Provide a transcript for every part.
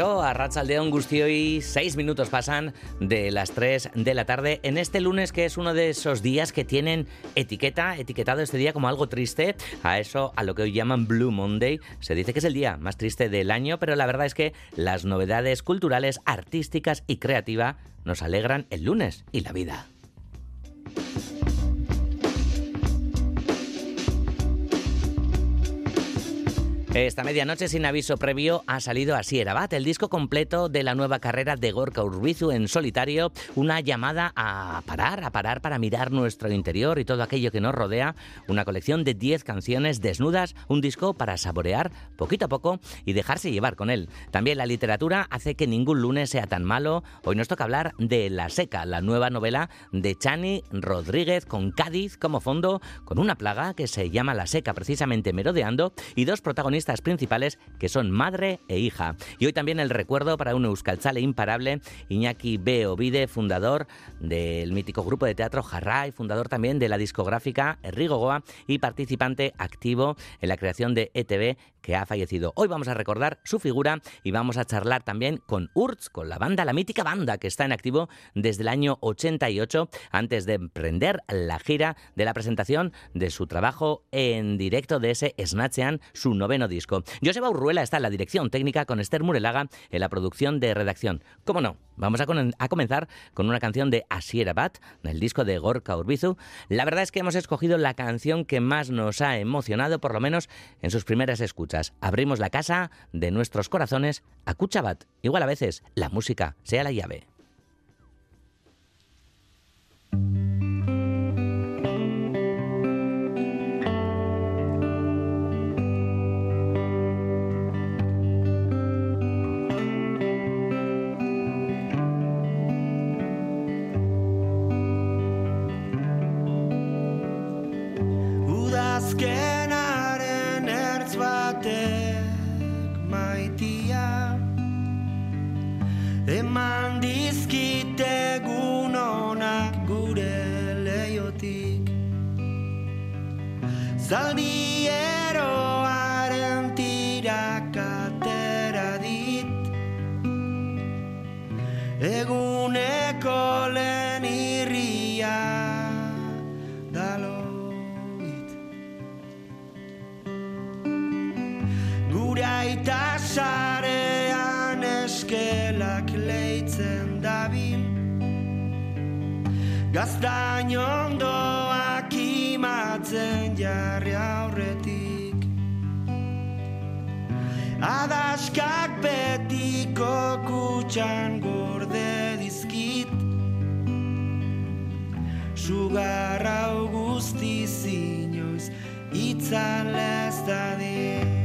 Caixo, a Ratzaldeón Gustioi, seis minutos pasan de las 3 de la tarde en este lunes que es uno de esos días que tienen etiqueta, etiquetado este día como algo triste, a eso, a lo que hoy llaman Blue Monday. Se dice que es el día más triste del año, pero la verdad es que las novedades culturales, artísticas y creativas nos alegran el lunes y la vida. Esta medianoche, sin aviso previo, ha salido así Erabat, el disco completo de la nueva carrera de Gorka Urbizu en solitario, una llamada a parar, a parar para mirar nuestro interior y todo aquello que nos rodea, una colección de 10 canciones desnudas, un disco para saborear poquito a poco y dejarse llevar con él. También la literatura hace que ningún lunes sea tan malo. Hoy nos toca hablar de La Seca, la nueva novela de Chani Rodríguez con Cádiz como fondo, con una plaga que se llama La Seca precisamente merodeando y dos protagonistas principales que son madre e hija. Y hoy también el recuerdo para un euskaltzale imparable, Iñaki B. Ovide, fundador del mítico grupo de teatro Jarray, fundador también de la discográfica Rigogoa y participante activo en la creación de ETV que ha fallecido. Hoy vamos a recordar su figura y vamos a charlar también con Urz, con la banda, la mítica banda que está en activo desde el año 88, antes de emprender la gira de la presentación de su trabajo en directo de ese Snatchean, su noveno disco. Joseba Urruela está en la dirección técnica con Esther Murelaga en la producción de redacción. ¿Cómo no? Vamos a, comenzar con una canción de Asiera Bat, del disco de Gorka Urbizu. La verdad es que hemos escogido la canción que más nos ha emocionado, por lo menos en sus primeras escuchas. Abrimos la casa de nuestros corazones a Kuchabat. Igual a veces la música sea la llave. Zaldi eroaren tirak atera dit. Eguneko lehen irria daloit. Gure aita sarean eskelak leitzen dabin Gaztain ondoak imatzen jarri aurretik. Adaskak betiko kutxan gorde dizkit. Sugar hau guztiz inoiz itzan ez dadin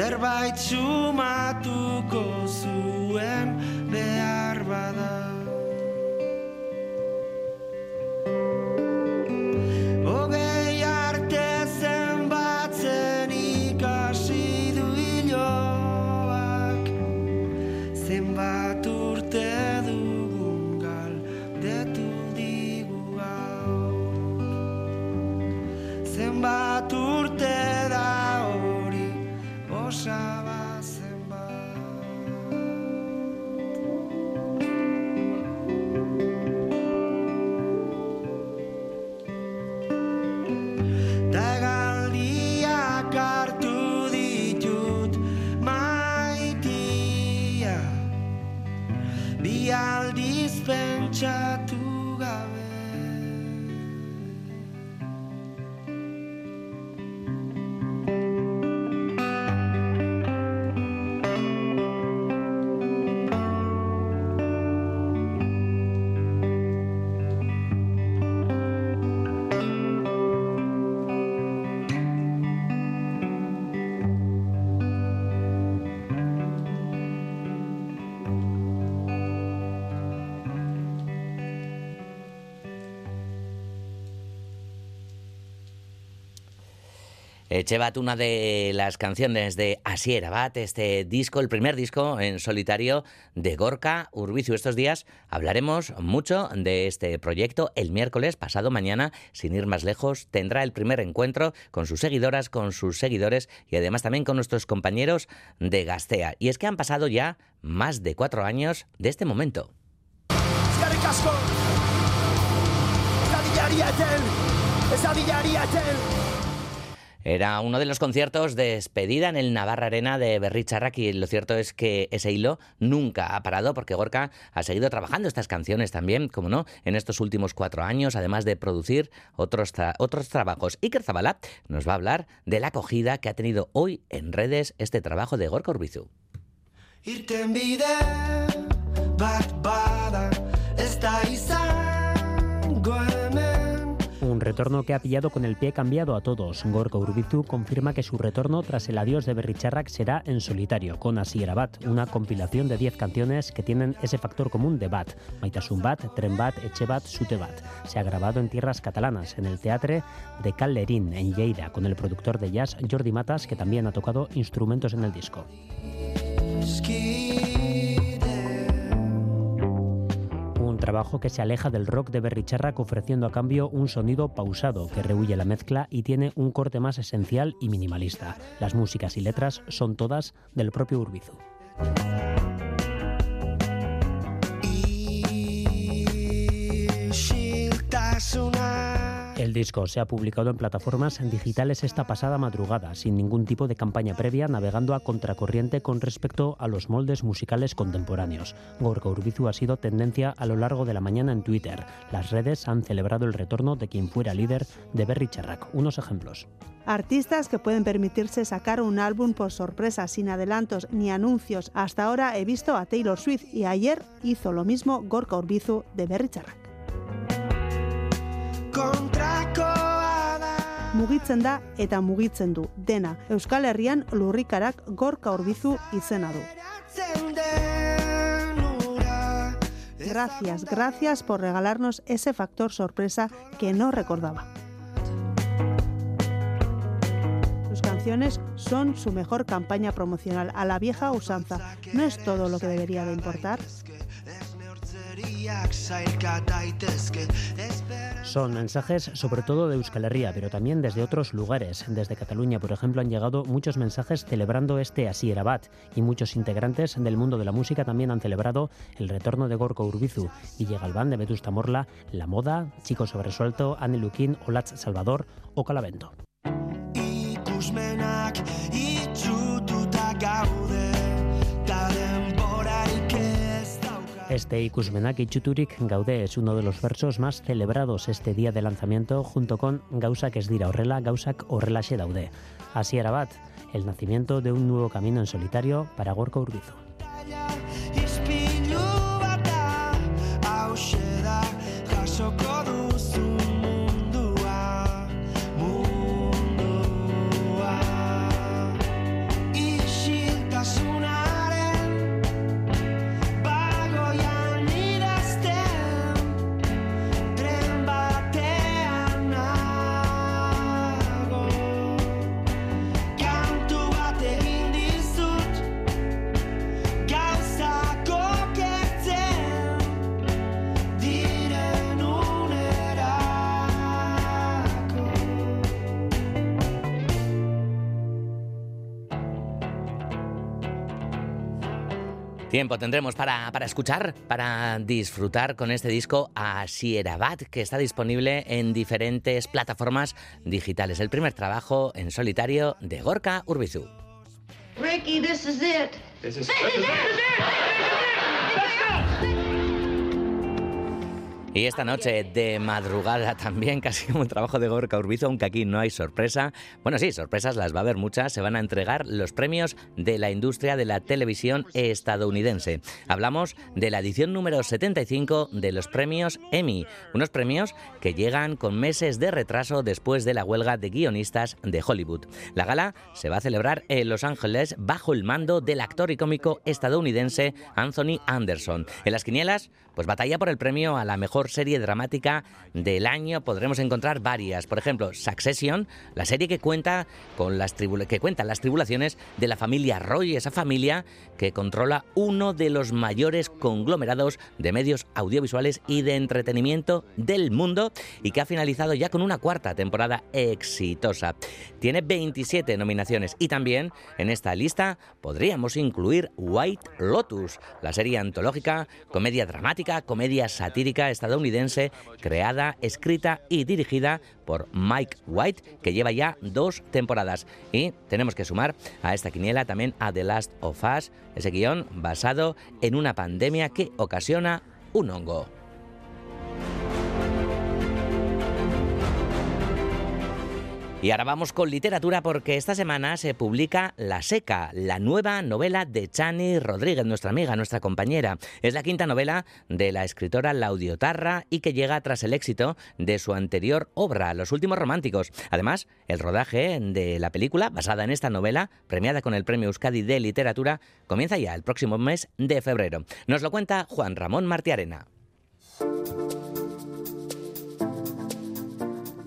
Zerbait sumatuko zuen behar bada. Hogei arte zenbatzen hiloak Zenbat urte dugun galdetu digu gaur. Bi Chevat, una de las canciones de Asier Abad, este disco, el primer disco en solitario de Gorka Urbizu. Estos días hablaremos mucho de este proyecto. El miércoles, pasado mañana, sin ir más lejos, tendrá el primer encuentro con sus seguidoras, con sus seguidores y además también con nuestros compañeros de Gastea. Y es que han pasado ya más de cuatro años de este momento. Era uno de los conciertos de despedida en el Navarra Arena de Berricharrac y lo cierto es que ese hilo nunca ha parado porque Gorka ha seguido trabajando estas canciones también, como no, en estos últimos cuatro años, además de producir otros, otros trabajos. Iker Zabala nos va a hablar de la acogida que ha tenido hoy en redes este trabajo de Gorka Urbizu. Retorno que ha pillado con el pie cambiado a todos. Gorka Urbizu confirma que su retorno tras el adiós de Berricharrak será en solitario, con Asier Bat, una compilación de 10 canciones que tienen ese factor común de Bat. Maitasun Bat, Tren Bat, Eche Bat, Sute. Se ha grabado en tierras catalanas, en el Teatre de Calderín, en Lleida, con el productor de jazz Jordi Matas, que también ha tocado instrumentos en el disco. Trabajo que se aleja del rock de Berricharrac ofreciendo a cambio un sonido pausado que rehuye la mezcla y tiene un corte más esencial y minimalista. Las músicas y letras son todas del propio Urbizu. El disco se ha publicado en plataformas digitales esta pasada madrugada, sin ningún tipo de campaña previa, navegando a contracorriente con respecto a los moldes musicales contemporáneos. Gorka Urbizu ha sido tendencia a lo largo de la mañana en Twitter. Las redes han celebrado el retorno de quien fuera líder de Berry Charrac. Unos ejemplos. Artistas que pueden permitirse sacar un álbum por sorpresa, sin adelantos ni anuncios. Hasta ahora he visto a Taylor Swift y ayer hizo lo mismo Gorka Urbizu de Berry Charrac. Mugitzen da eta mugitzen du dena. Euskal Herrian lurrikarak gorka orbizu izena du. Gracias, gracias por regalarnos ese factor sorpresa que no recordaba. Sus canciones son su mejor campaña promocional a la vieja usanza. ¿No es todo lo que debería de importar? Son mensajes sobre todo de Euskal Herria, pero también desde otros lugares. Desde Cataluña, por ejemplo, han llegado muchos mensajes celebrando este Asier Abad y muchos integrantes del mundo de la música también han celebrado el retorno de Gorko Urbizu, Guille Galván de Vetusta Morla, La Moda, Chico Sobresuelto, Anne Luquín, Olatz Salvador o Calavento. Este Ikusmenak itxuturik gaude es uno de los versos más celebrados este día de lanzamiento junto con Gausak ez dira horrela, Gausak horrelaxe daude. Así era bat, el nacimiento de un nuevo camino en solitario para Gorka Urbizu. Tiempo tendremos para, para, escuchar, para disfrutar con este disco a Sierabat, que está disponible en diferentes plataformas digitales. El primer trabajo en solitario de Gorka Urbizu. Ricky, this is it. This is, this is it. Y esta noche de madrugada también, casi como el trabajo de Gorka Urbizo, aunque aquí no hay sorpresa. Bueno, sí, sorpresas las va a haber muchas. Se van a entregar los premios de la industria de la televisión estadounidense. Hablamos de la edición número 75 de los premios Emmy. Unos premios que llegan con meses de retraso después de la huelga de guionistas de Hollywood. La gala se va a celebrar en Los Ángeles bajo el mando del actor y cómico estadounidense Anthony Anderson. En las quinielas, pues batalla por el premio a la mejor serie dramática del año podremos encontrar varias. Por ejemplo, Succession, la serie que cuenta con las que cuenta las tribulaciones de la familia Roy, esa familia que controla uno de los mayores conglomerados de medios audiovisuales y de entretenimiento del mundo y que ha finalizado ya con una cuarta temporada exitosa. Tiene 27 nominaciones y también en esta lista podríamos incluir White Lotus, la serie antológica, comedia dramática, comedia satírica estadounidense, creada, escrita y dirigida por Mike White, que lleva ya dos temporadas. Y tenemos que sumar a esta quiniela también a The Last of Us, ese guion basado en una pandemia que ocasiona un hongo. Y ahora vamos con literatura porque esta semana se publica La Seca, la nueva novela de Chani Rodríguez, nuestra amiga, nuestra compañera. Es la quinta novela de la escritora Laudiotarra y que llega tras el éxito de su anterior obra, Los Últimos Románticos. Además, el rodaje de la película, basada en esta novela, premiada con el Premio Euskadi de Literatura, comienza ya el próximo mes de febrero. Nos lo cuenta Juan Ramón Martiarena.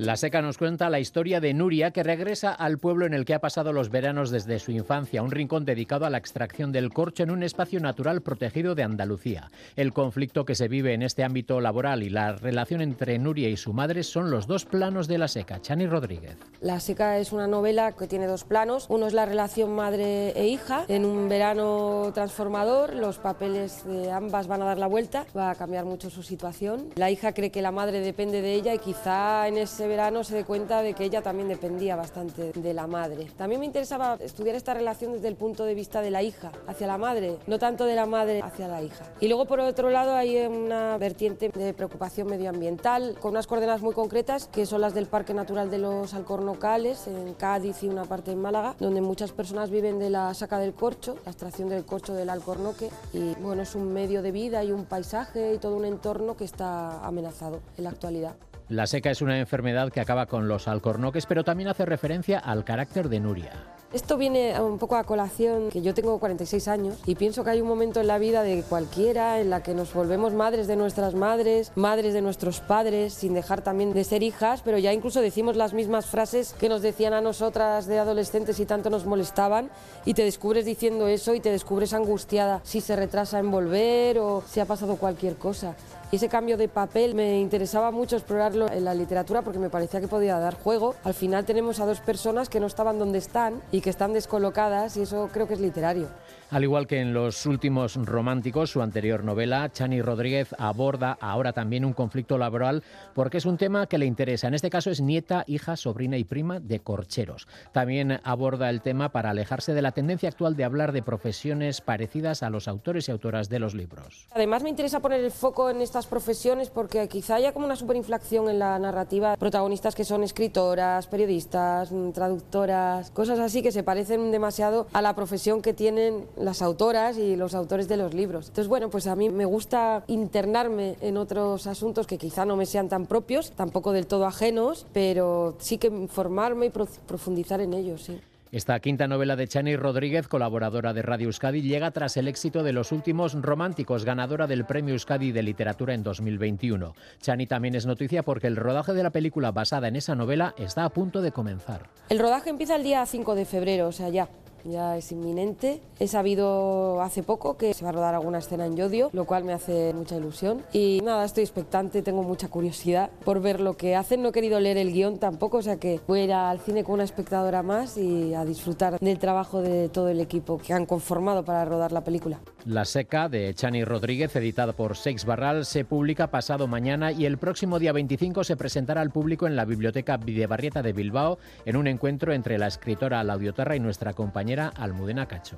La Seca nos cuenta la historia de Nuria, que regresa al pueblo en el que ha pasado los veranos desde su infancia, un rincón dedicado a la extracción del corcho en un espacio natural protegido de Andalucía. El conflicto que se vive en este ámbito laboral y la relación entre Nuria y su madre son los dos planos de La Seca. Chani Rodríguez. La Seca es una novela que tiene dos planos. Uno es la relación madre e hija. En un verano transformador, los papeles de ambas van a dar la vuelta. Va a cambiar mucho su situación. La hija cree que la madre depende de ella y quizá en ese verano se dé cuenta de que ella también dependía bastante de la madre. También me interesaba estudiar esta relación desde el punto de vista de la hija hacia la madre, no tanto de la madre hacia la hija. Y luego por otro lado hay una vertiente de preocupación medioambiental con unas coordenadas muy concretas que son las del Parque Natural de los Alcornocales en Cádiz y una parte en Málaga, donde muchas personas viven de la saca del corcho, la extracción del corcho del alcornoque y bueno, es un medio de vida y un paisaje y todo un entorno que está amenazado en la actualidad. La seca es una enfermedad que acaba con los alcornoques, pero también hace referencia al carácter de Nuria. Esto viene un poco a colación que yo tengo 46 años y pienso que hay un momento en la vida de cualquiera en la que nos volvemos madres de nuestras madres, madres de nuestros padres, sin dejar también de ser hijas, pero ya incluso decimos las mismas frases que nos decían a nosotras de adolescentes y tanto nos molestaban y te descubres diciendo eso y te descubres angustiada si se retrasa en volver o si ha pasado cualquier cosa. Y ese cambio de papel me interesaba mucho explorarlo en la literatura porque me parecía que podía dar juego. Al final tenemos a dos personas que no estaban donde están y que están descolocadas y eso creo que es literario. Al igual que en los últimos románticos, su anterior novela, Chani Rodríguez aborda ahora también un conflicto laboral porque es un tema que le interesa. En este caso es nieta, hija, sobrina y prima de corcheros. También aborda el tema para alejarse de la tendencia actual de hablar de profesiones parecidas a los autores y autoras de los libros. Además me interesa poner el foco en estas profesiones porque quizá haya como una superinflación en la narrativa. Protagonistas que son escritoras, periodistas, traductoras, cosas así que se parecen demasiado a la profesión que tienen las autoras y los autores de los libros. Entonces, bueno, pues a mí me gusta internarme en otros asuntos que quizá no me sean tan propios, tampoco del todo ajenos, pero sí que informarme y profundizar en ellos, sí. Esta quinta novela de Chani Rodríguez, colaboradora de Radio Euskadi, llega tras el éxito de Los Últimos Románticos, ganadora del Premio Euskadi de Literatura en 2021. Chani también es noticia porque el rodaje de la película basada en esa novela está a punto de comenzar. El rodaje empieza el día 5 de febrero, o sea, ya ya es inminente. He sabido hace poco que se va a rodar alguna escena en Yodio, lo cual me hace mucha ilusión. Y nada, estoy expectante, tengo mucha curiosidad por ver lo que hacen. No he querido leer el guion tampoco, o sea que voy a ir al cine con una espectadora más y a disfrutar del trabajo de todo el equipo que han conformado para rodar la película. La Seca de Chani Rodríguez, editada por Seix Barral, se publica pasado mañana y el próximo día 25 se presentará al público en la Biblioteca Videbarrieta de Bilbao en un encuentro entre la escritora Laudiotarra y nuestra compañera Almudena Cacho.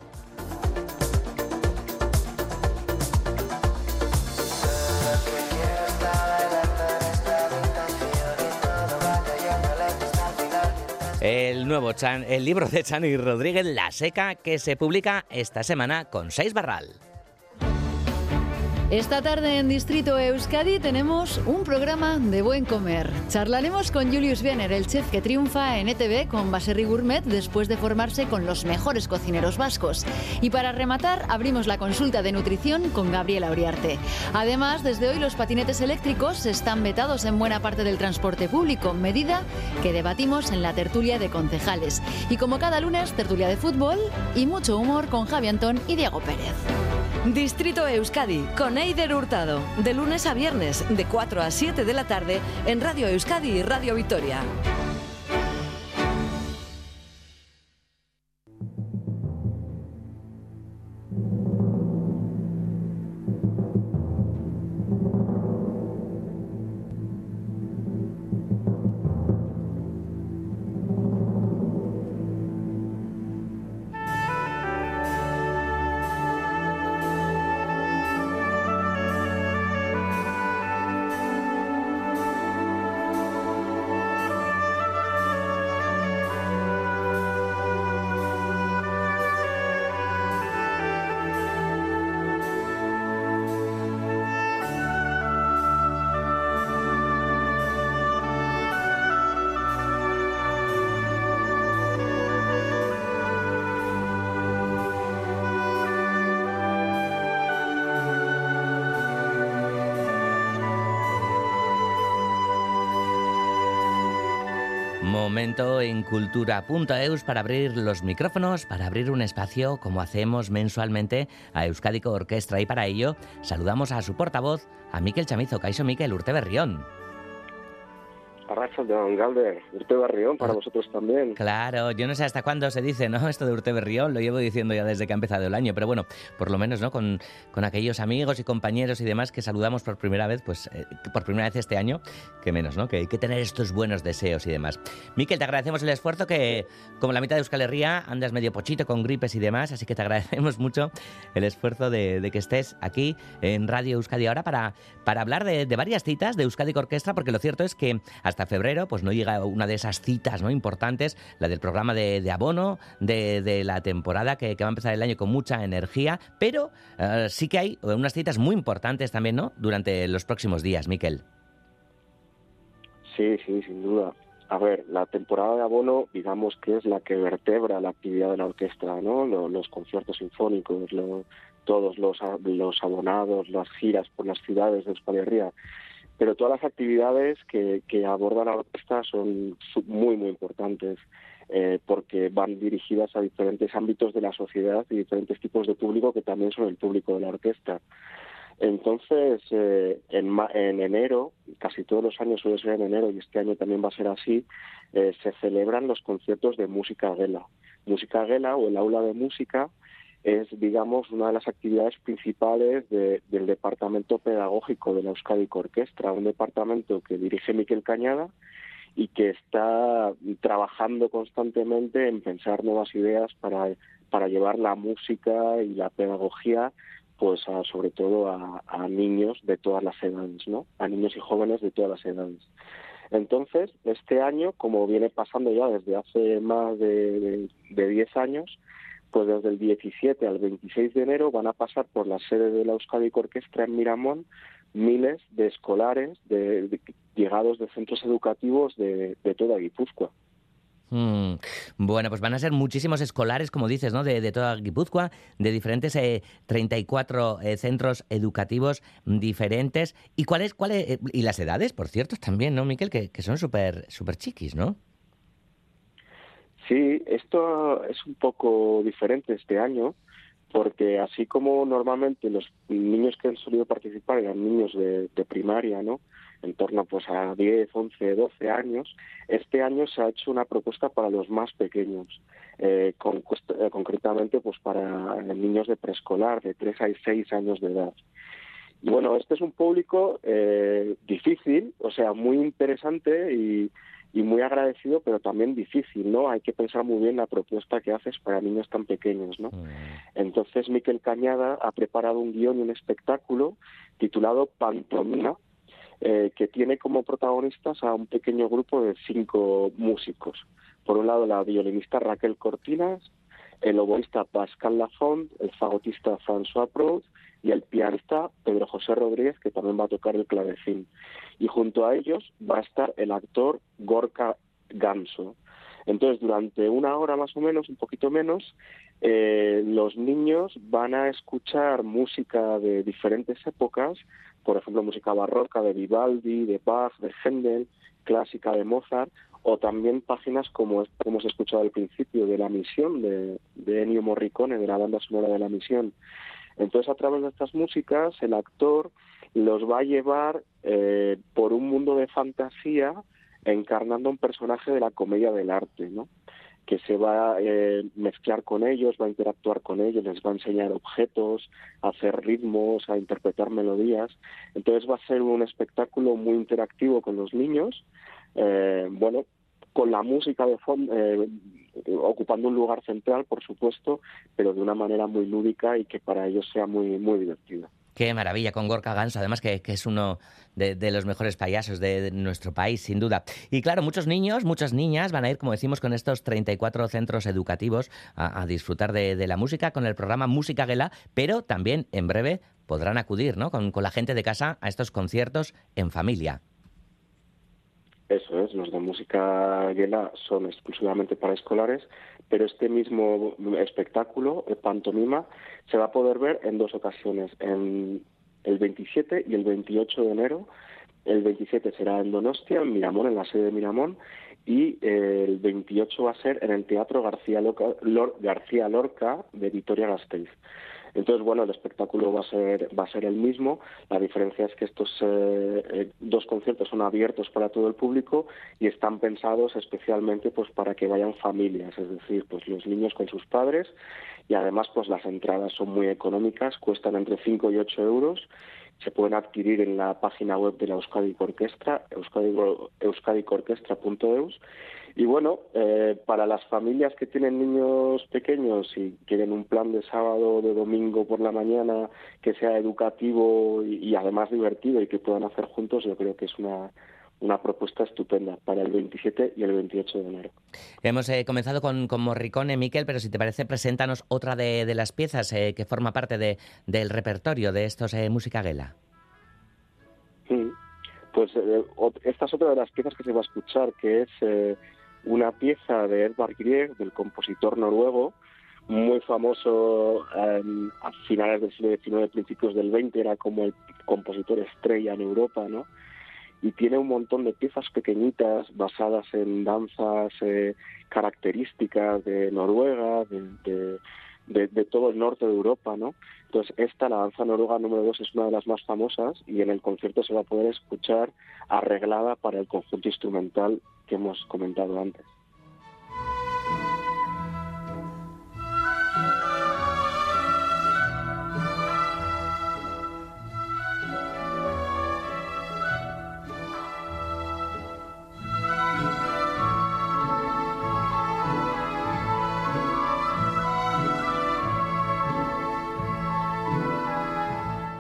El nuevo Chan, el libro de Chani Rodríguez, La Seca, que se publica esta semana con seis barral. Esta tarde en Distrito Euskadi tenemos un programa de buen comer. Charlaremos con Julius Wiener, el chef que triunfa en ETV con Baserri Gourmet después de formarse con los mejores cocineros vascos. Y para rematar, abrimos la consulta de nutrición con Gabriela Uriarte. Además, desde hoy los patinetes eléctricos están vetados en buena parte del transporte público, medida que debatimos en la tertulia de concejales. Y como cada lunes, tertulia de fútbol y mucho humor con Javi Antón y Diego Pérez. Distrito Euskadi con Eider Hurtado, de lunes a viernes de 4 a 7 de la tarde en Radio Euskadi y Radio Vitoria. Momento en cultura.eus para abrir los micrófonos, para abrir un espacio como hacemos mensualmente a Euskadico Orquestra y para ello saludamos a su portavoz, a Miquel Chamizo, Caiso Miquel Urte Berrión. Arracha de Galder, Urte Berrión, para vosotros también. Claro, yo no sé hasta cuándo se dice, ¿no? Esto de Urte Berrión, lo llevo diciendo ya desde que ha empezado el año, pero bueno, por lo menos, ¿no? Con, con aquellos amigos y compañeros y demás que saludamos por primera vez, pues eh, por primera vez este año, que menos, ¿no? Que hay que tener estos buenos deseos y demás. Miquel, te agradecemos el esfuerzo que, como la mitad de Euskal Herria, andas medio pochito con gripes y demás, así que te agradecemos mucho el esfuerzo de, de que estés aquí en Radio Euskadi ahora para, para hablar de, de varias citas de Euskadi Orquestra, porque lo cierto es que hasta febrero pues no llega una de esas citas ¿no? importantes, la del programa de, abono de, de, la temporada que, va a empezar el año con mucha energía, pero uh, sí que hay unas citas muy importantes también ¿no? durante los próximos días, Miquel. Sí, sí, sin duda. A ver, la temporada de abono, digamos que es la que vertebra la actividad de la orquesta, ¿no? Los, los conciertos sinfónicos, lo, todos los, los abonados, las giras por las ciudades de Euskal Herria pero todas las actividades que, que aborda la orquesta son muy, muy importantes. Eh, porque van dirigidas a diferentes ámbitos de la sociedad y diferentes tipos de público que también son el público de la orquesta. Entonces, eh, en, en, enero, casi todos los años suele ser en enero y este año también va a ser así, eh, se celebran los conciertos de música gela. Música gela o el aula de música es, digamos, una de las actividades principales de, del departamento pedagógico de la Euskadi Orquestra, un departamento que dirige Miquel Cañada y que está trabajando constantemente en pensar nuevas ideas para, para llevar la música y la pedagogía pues a, sobre todo a, niños de todas las edades, ¿no? A niños y jóvenes de todas las edades. Entonces, este año, como viene pasando ya desde hace más de, de 10 años, pues desde el 17 al 26 de enero van a pasar por la sede de la Euskadi Orquestra en Miramón miles de escolares de, llegados de centros educativos de, toda Guipúzcoa. Mm. Bueno, pues van a ser muchísimos escolares, como dices, ¿no? De, toda Guipúzcoa, de diferentes eh, 34 eh, centros educativos diferentes. ¿Y cuáles, cuáles, eh, y las edades, por cierto, también, ¿no, Miquel? Que, que son súper super chiquis, ¿no? Sí, esto es un poco diferente este año, porque así como normalmente los niños que han solido participar eran niños de, de primaria, ¿no? en torno pues a 10, 11, 12 años, este año se ha hecho una propuesta para los más pequeños, eh, con, eh, concretamente pues para niños de preescolar, de 3 a 6 años de edad. Y bueno, este es un público eh, difícil, o sea, muy interesante y, y muy agradecido, pero también difícil, ¿no? Hay que pensar muy bien la propuesta que haces para niños tan pequeños, ¿no? Mm. Entonces, Miquel Cañada ha preparado un guion y un espectáculo titulado Pantomina, eh, que tiene como protagonistas a un pequeño grupo de cinco músicos. Por un lado, la violinista Raquel Cortinas, el oboísta Pascal Lafont, el fagotista François Proust y el pianista Pedro José Rodríguez, que también va a tocar el clavecín. Y junto a ellos va a estar el actor Gorka Ganso. Entonces, durante una hora más o menos, un poquito menos, eh, los niños van a escuchar música de diferentes épocas, por ejemplo, música barroca de Vivaldi, de Bach, de Händel, clásica de Mozart, o también páginas como hemos escuchado al principio de La Misión, de, de Ennio Morricone, de la banda sonora de La Misión. Entonces, a través de estas músicas, el actor los va a llevar eh, por un mundo de fantasía encarnando un personaje de la comedia del arte, ¿no? que se va a eh, mezclar con ellos, va a interactuar con ellos, les va a enseñar objetos, a hacer ritmos, a interpretar melodías. Entonces va a ser un espectáculo muy interactivo con los niños, eh, bueno, con la música de fondo, eh, ocupando un lugar central, por supuesto, pero de una manera muy lúdica y que para ellos sea muy, muy divertida. Qué maravilla con Gorka Ganso, además que, es uno de, los mejores payasos de, nuestro país, sin duda. Y claro, muchos niños, muchas niñas van a ir, como decimos, con estos 34 centros educativos a, disfrutar de, la música con el programa Música Gela, pero también en breve podrán acudir ¿no? con, con la gente de casa a estos conciertos en familia. Eso es, los de música guela son exclusivamente para escolares, pero este mismo espectáculo, el pantomima, se va a poder ver en dos ocasiones, en el 27 y el 28 de enero. El 27 será en Donostia, en Miramón, en la sede de Miramón, y el 28 va a ser en el Teatro García, García Lorca de Vitoria-Gasteiz. Entonces, bueno, el espectáculo va a ser, va a ser el mismo. La diferencia es que estos eh, eh, dos conciertos son abiertos para todo el público y están pensados especialmente pues para que vayan familias, es decir, pues los niños con sus padres. Y además pues las entradas son muy económicas, cuestan entre 5 y 8 euros. Se pueden adquirir en la página web de la Euskadi Orquestra, euskadicorquestra.eus y bueno, eh, para las familias que tienen niños pequeños y quieren un plan de sábado o de domingo por la mañana que sea educativo y, además divertido y que puedan hacer juntos, yo creo que es una, una propuesta estupenda para el 27 y el 28 de enero. Hemos eh, comenzado con, con, Morricone, Miquel, pero si te parece, preséntanos otra de, las piezas eh, que forma parte de, del repertorio de estos Música Gela. Sí, pues esta es otra de las piezas que se va a escuchar, que es una pieza de Edvard Grieg, del compositor noruego, muy famoso a finales del siglo XIX, principios del XX, era como el compositor estrella en Europa, ¿no? Y tiene un montón de piezas pequeñitas basadas en danzas eh, características de Noruega, de, de, todo el norte de Europa, ¿no? Entonces, esta, la danza noruega número 2, es una de las más famosas y en el concierto se va a poder escuchar arreglada para el conjunto instrumental que hemos comentado antes.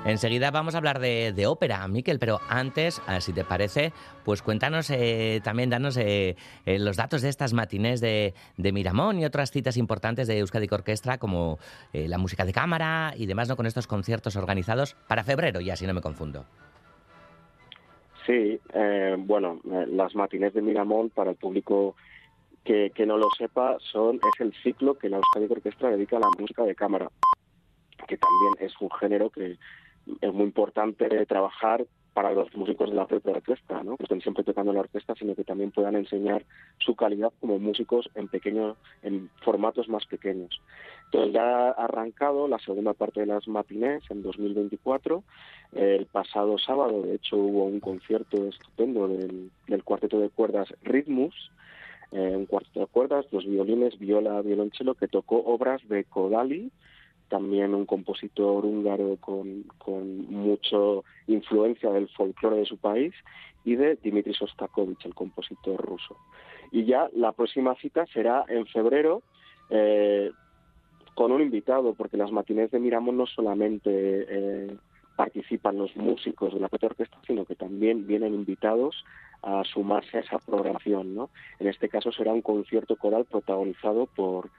Enseguida vamos a hablar de, ópera, Miquel, pero antes, si te parece, pues cuéntanos eh, también, danos eh, eh, los datos de estas matinés de, Miramón y otras citas importantes de Euskadi Orquestra, como la música de cámara y demás, ¿no? Con estos conciertos organizados para febrero, ya si no me confundo. Sí, bueno, las matinés de Miramón, para el público que, que no lo sepa, son es el ciclo que la Euskadi Orquestra dedica a la música de cámara que también es un género que es muy importante trabajar para los músicos de la propia orquesta, ¿no? que estén siempre tocando la orquesta, sino que también puedan enseñar su calidad como músicos en pequeños, en formatos más pequeños. Entonces ya ha arrancado la segunda parte de las matinés en 2024. El pasado sábado, de hecho, hubo un concierto estupendo del, cuarteto de cuerdas Ritmus, eh, un cuarteto de cuerdas, dos violines, viola, violonchelo, que tocó obras de Kodali, también un compositor húngaro con, con mucha influencia del folclore de su país, y de Dimitri Sostakovich, el compositor ruso. Y ya la próxima cita será en febrero eh, con un invitado, porque las matinés de Miramón no solamente eh, participan los músicos de la propia orquesta, sino que también vienen invitados a sumarse a esa programación. ¿no? En este caso será un concierto coral protagonizado por,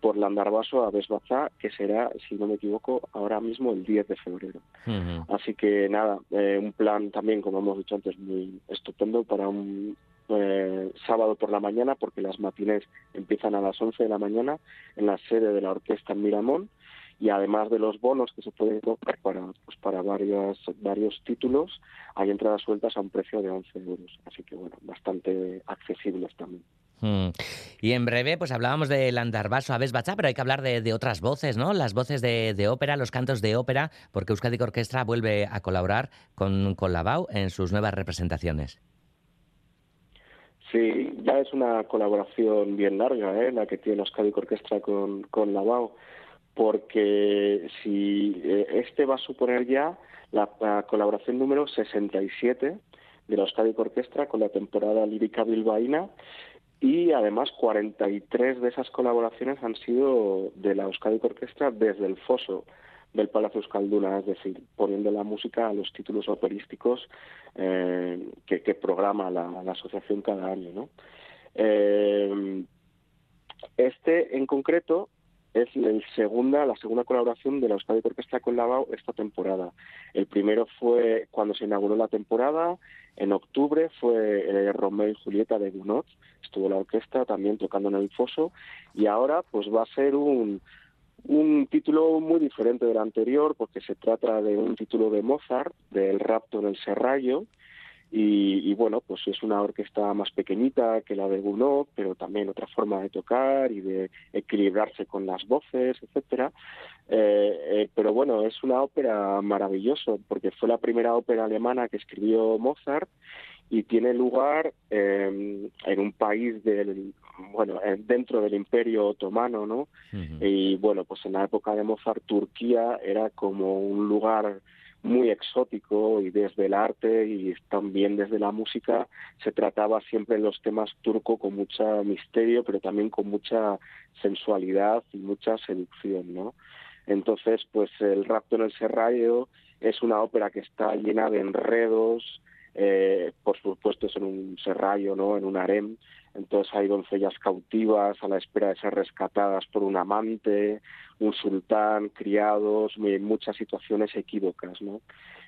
por Landarbaso a Besbazá, que será, si no me equivoco, ahora mismo el 10 de febrero. Así que nada, eh, un plan también, como hemos dicho antes, muy estupendo para un eh, sábado por la mañana, porque las matines empiezan a las 11 de la mañana en la sede de la orquesta en Miramón. Y además de los bonos que se pueden comprar para pues para varios varios títulos hay entradas sueltas a un precio de 11 euros. Así que bueno bastante accesibles también mm. Y en breve, pues hablábamos del andarbaso a Bacha, pero hay que hablar de, otras voces, ¿no? Las voces de, ópera, los cantos de ópera, porque Euskadi Orquestra vuelve a colaborar con, con en sus nuevas representaciones. Sí, ya es una colaboración bien larga, ¿eh? La que tiene Euskadi Orquestra con, con porque si eh, este va a suponer ya la, colaboración número 67 de la Euskadi Orquestra con la temporada lírica bilbaína y además 43 de esas colaboraciones han sido de la Euskadi Orquestra desde el foso del Palacio Euskalduna, es decir, poniendo la música a los títulos operísticos eh, que, programa la, asociación cada año. ¿no? Eh, este en concreto es el segunda, la segunda colaboración de la Euskadi Orquestra con Lavao esta temporada. El primero fue cuando se inauguró la temporada, en octubre fue eh, Romeo y Julieta de Gunot, estuvo la orquesta también tocando en el foso, y ahora pues va a ser un, un título muy diferente del anterior porque se trata de un título de Mozart, del rapto en el Serrallo, y, bueno, pues es una orquesta más pequeñita que la de Gounod, pero también otra forma de tocar y de equilibrarse con las voces, etcétera. Eh, eh, pero bueno, es una ópera maravillosa porque fue la primera ópera alemana que escribió Mozart y tiene lugar en un país del bueno dentro del Imperio Otomano, ¿no? Y bueno, pues en la época de Mozart Turquía era como un lugar muy exótico y desde el arte y también desde la música. Se trataba siempre los temas turco con mucho misterio pero también con mucha sensualidad y mucha seducción no entonces pues el rapto en el serrallo es una ópera que está llena de enredos eh, por supuesto es en un serrallo no en un harem. Entonces hay doncellas cautivas a la espera de ser rescatadas por un amante, un sultán, criados, muchas situaciones equívocas, ¿no?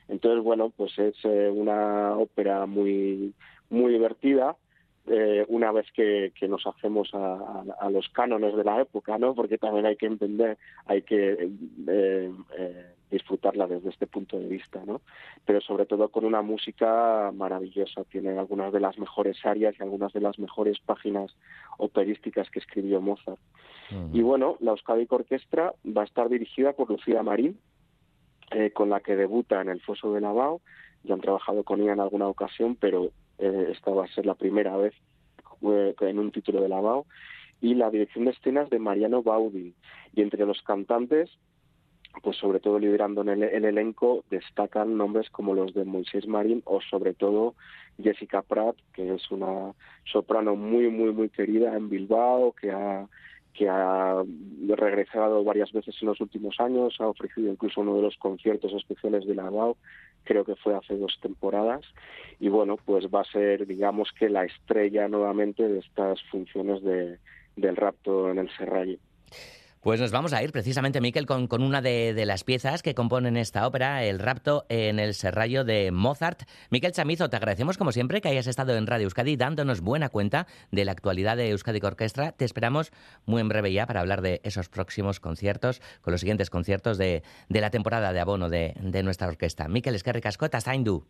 Entonces, bueno, pues es eh, una ópera muy, muy divertida, eh, una vez que, nos hacemos a, los cánones de la época, ¿no? Porque también hay que entender, hay que eh, disfrutarla desde este punto de vista, ¿no? Pero sobre todo con una música maravillosa, tiene algunas de las mejores áreas y algunas de las mejores páginas operísticas que escribió Mozart. Y bueno, la Euskadi Orquestra va a estar dirigida por Lucía Marín, eh, con la que debuta en el Foso de Navao. Ya han trabajado con ella en alguna ocasión, pero eh, esta va a ser la primera vez en un título de Navao. Y la dirección de escenas de Mariano Baudi. Y entre los cantantes pues sobre todo liderando el, elenco destacan nombres como los de Moisés Marín o sobre todo Jessica Pratt, que es una soprano muy muy muy querida en Bilbao, que ha que ha regresado varias veces en los últimos años, ha ofrecido incluso uno de los conciertos especiales de la BAO, creo que fue hace dos temporadas, y bueno, pues va a ser, digamos que la estrella nuevamente de estas funciones de, del rapto en el Serrallo. Pues nos vamos a ir precisamente, Miquel, con, con una de, las piezas que componen esta ópera, El rapto en el serrallo de Mozart. Miquel Chamizo, te agradecemos como siempre que hayas estado en Radio Euskadi dándonos buena cuenta de la actualidad de Euskadi Orquestra. Te esperamos muy en breve ya para hablar de esos próximos conciertos, con los siguientes conciertos de, de la temporada de abono de, de nuestra orquesta. Miquel Esquerri Cascota, Zaindu.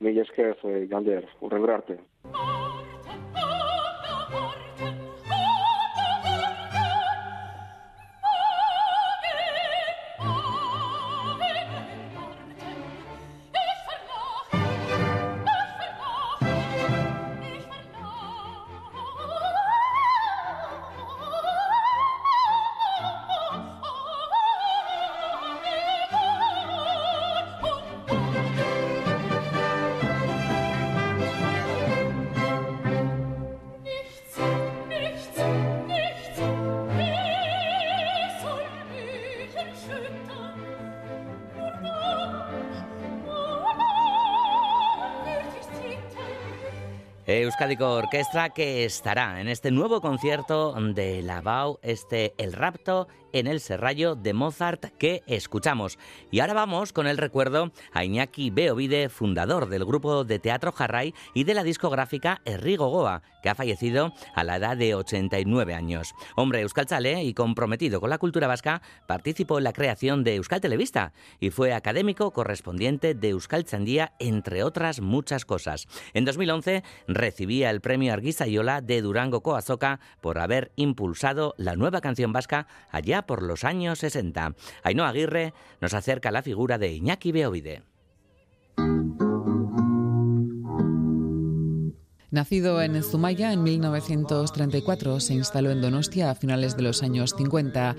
Miguel Esquerri, Gander, Euskadico Orquestra que estará en este nuevo concierto de la BAU, este El Rapto en el Serrallo de Mozart que escuchamos. Y ahora vamos con el recuerdo a Iñaki Beovide, fundador del grupo de teatro Jarray y de la discográfica Errigo Goa, que ha fallecido a la edad de 89 años. Hombre euskalchale y comprometido con la cultura vasca, participó en la creación de Euskal Televista y fue académico correspondiente de Euskal Chandía, entre otras muchas cosas. En 2011 el premio Arguisa Yola de Durango Coazoca por haber impulsado la nueva canción vasca allá por los años 60. Ainhoa Aguirre nos acerca la figura de Iñaki Beovide. Nacido en Zumaya en 1934, se instaló en Donostia a finales de los años 50.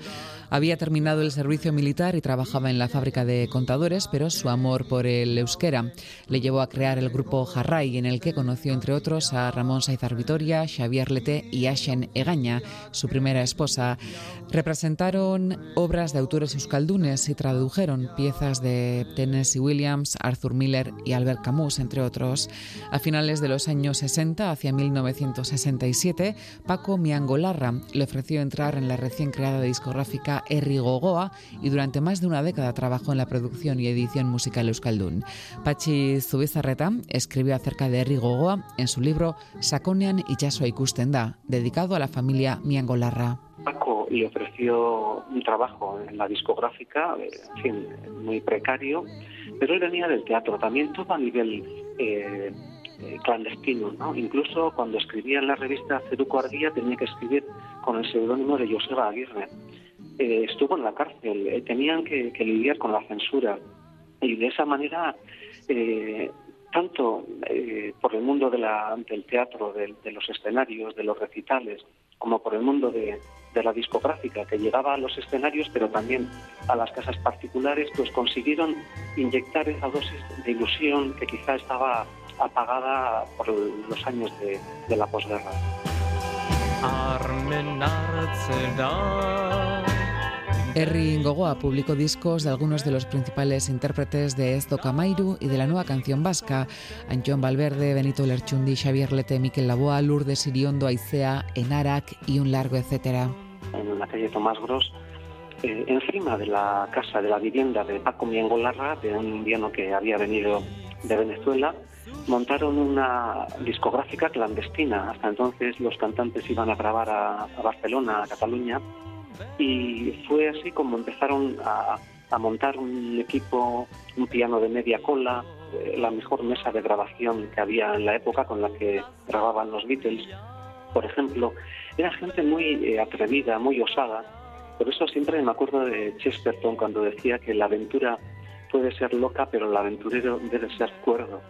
Había terminado el servicio militar y trabajaba en la fábrica de contadores, pero su amor por el euskera le llevó a crear el grupo Jarray, en el que conoció entre otros a Ramón Saizar Vitoria, Xavier Lete y Ashen Egaña, su primera esposa. Representaron obras de autores euskaldunes y tradujeron piezas de Tennessee Williams, Arthur Miller y Albert Camus, entre otros. A finales de los años 60, hacia 1967, Paco Miangolarra le ofreció entrar en la recién creada discográfica Erri Gogoa y durante más de una década trabajó en la producción y edición musical euskaldun. Pachi Zubizarreta escribió acerca de Erri Gogoa en su libro Sakonean y ikusten dedicado a la familia Miangolarra. Paco le ofreció un trabajo en la discográfica, en fin, muy precario, pero él venía del teatro, también todo a nivel eh, eh, clandestino. ¿no? Incluso cuando escribía en la revista Ceruco Ardía tenía que escribir con el seudónimo de Joseba Aguirre. Eh, estuvo en la cárcel, eh, tenían que, lidiar con la censura y de esa manera, tanto por el mundo del teatro, de, los escenarios, de los recitales, como por el mundo de, de la discográfica que llegaba a los escenarios, pero también a las casas particulares, pues consiguieron inyectar esa dosis de ilusión que quizá estaba apagada por los años de, de la posguerra. Erri Gogoa publicó discos de algunos de los principales intérpretes de Ezdo Camairu y de la nueva canción vasca, Anchón Valverde, Benito Lerchundi, Xavier Lete, Miquel Laboa, Lourdes Iriondo, Aicea, Enarak y un largo etcétera. En la calle Tomás Gros, eh, encima de la casa de la vivienda de Paco Miengolarra, de un indiano que había venido de Venezuela, montaron una discográfica clandestina. Hasta entonces los cantantes iban a grabar a, Barcelona, a Cataluña, y fue así como empezaron a, montar un equipo, un piano de media cola, eh, la mejor mesa de grabación que había en la época con la que grababan los Beatles. Por ejemplo, era gente muy eh, atrevida, muy osada. Por eso siempre me acuerdo de Chesterton cuando decía que la aventura puede ser loca, pero el aventurero debe ser cuerdo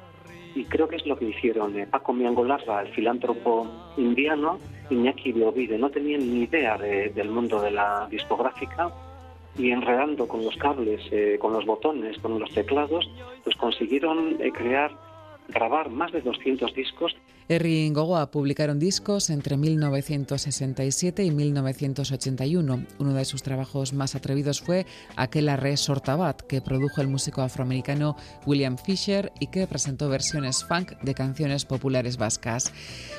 y creo que es lo que hicieron eh, Paco Miangolarra, el filántropo indiano, Iñaki Beovide. No tenían ni idea del mundo de la discográfica y enredando con los cables, eh, con los botones, con los teclados, pues consiguieron eh, crear grabar más de 200 discos. Erri Gogoa publicaron discos entre 1967 y 1981. Uno de sus trabajos más atrevidos fue Aquel Re Sortabat, que produjo el músico afroamericano William Fisher y que presentó versiones funk de canciones populares vascas.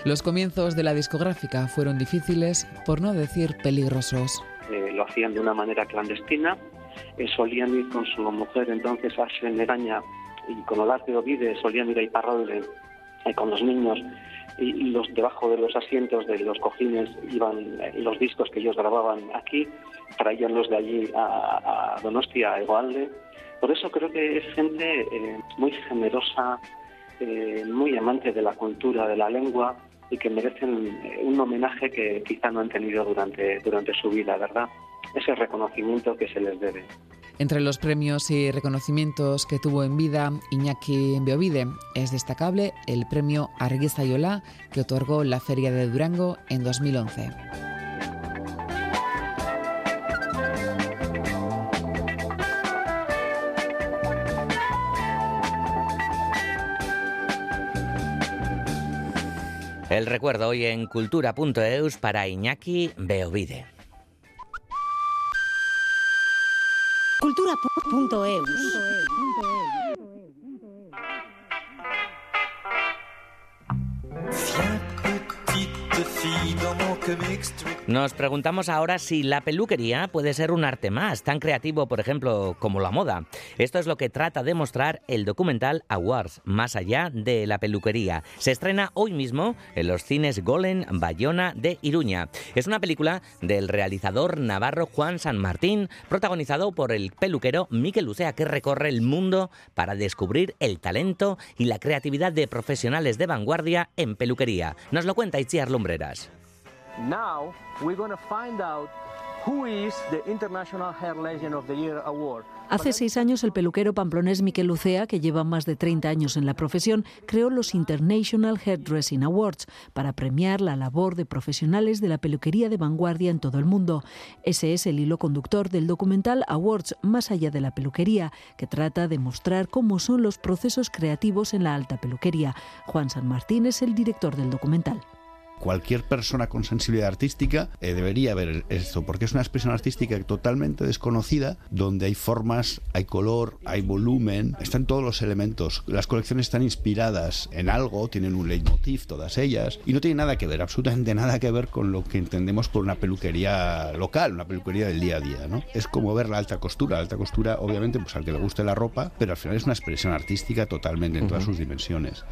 Los comienzos de la discográfica fueron difíciles, por no decir peligrosos. Eh, lo hacían de una manera clandestina, eh, solían ir con su mujer entonces a Senegaña y con Olar de Ovide solían ir a Iparralde eh, con los niños y, los debajo de los asientos de los cojines iban eh, los discos que ellos grababan aquí, traían los de allí a, Donostia, a Egoalde. Por eso creo que es gente eh, muy generosa, muy amante de la cultura, de la lengua y que merecen un homenaje que quizá no han tenido durante, durante su vida, ¿verdad? Ese reconocimiento que se les debe. Entre los premios y reconocimientos que tuvo en vida Iñaki Beovide es destacable el premio Arguesa Yola que otorgó la Feria de Durango en 2011. El recuerdo hoy en cultura.eus para Iñaki Beovide. cultura.eu. Nos preguntamos ahora si la peluquería puede ser un arte más, tan creativo, por ejemplo, como la moda. Esto es lo que trata de mostrar el documental Awards, más allá de la peluquería. Se estrena hoy mismo en los cines Golem Bayona de Iruña. Es una película del realizador navarro Juan San Martín, protagonizado por el peluquero Miquel Lucea, que recorre el mundo para descubrir el talento y la creatividad de profesionales de vanguardia en peluquería. Nos lo cuenta Itziar Lumbreras. Now we're going to find out who is the International Hair Legend of the Year Award. Hace seis años, el peluquero pamplonés Miquel Lucea, que lleva más de 30 años en la profesión, creó los International Hairdressing Awards para premiar la labor de profesionales de la peluquería de vanguardia en todo el mundo. Ese es el hilo conductor del documental Awards Más allá de la peluquería, que trata de mostrar cómo son los procesos creativos en la alta peluquería. Juan San Martín es el director del documental cualquier persona con sensibilidad artística eh, debería ver esto, porque es una expresión artística totalmente desconocida, donde hay formas, hay color, hay volumen, están todos los elementos. Las colecciones están inspiradas en algo, tienen un leitmotiv todas ellas, y no tiene nada que ver, absolutamente nada que ver con lo que entendemos por una peluquería local, una peluquería del día a día. ¿no? Es como ver la alta costura. La alta costura, obviamente, pues al que le guste la ropa, pero al final es una expresión artística totalmente en todas sus dimensiones.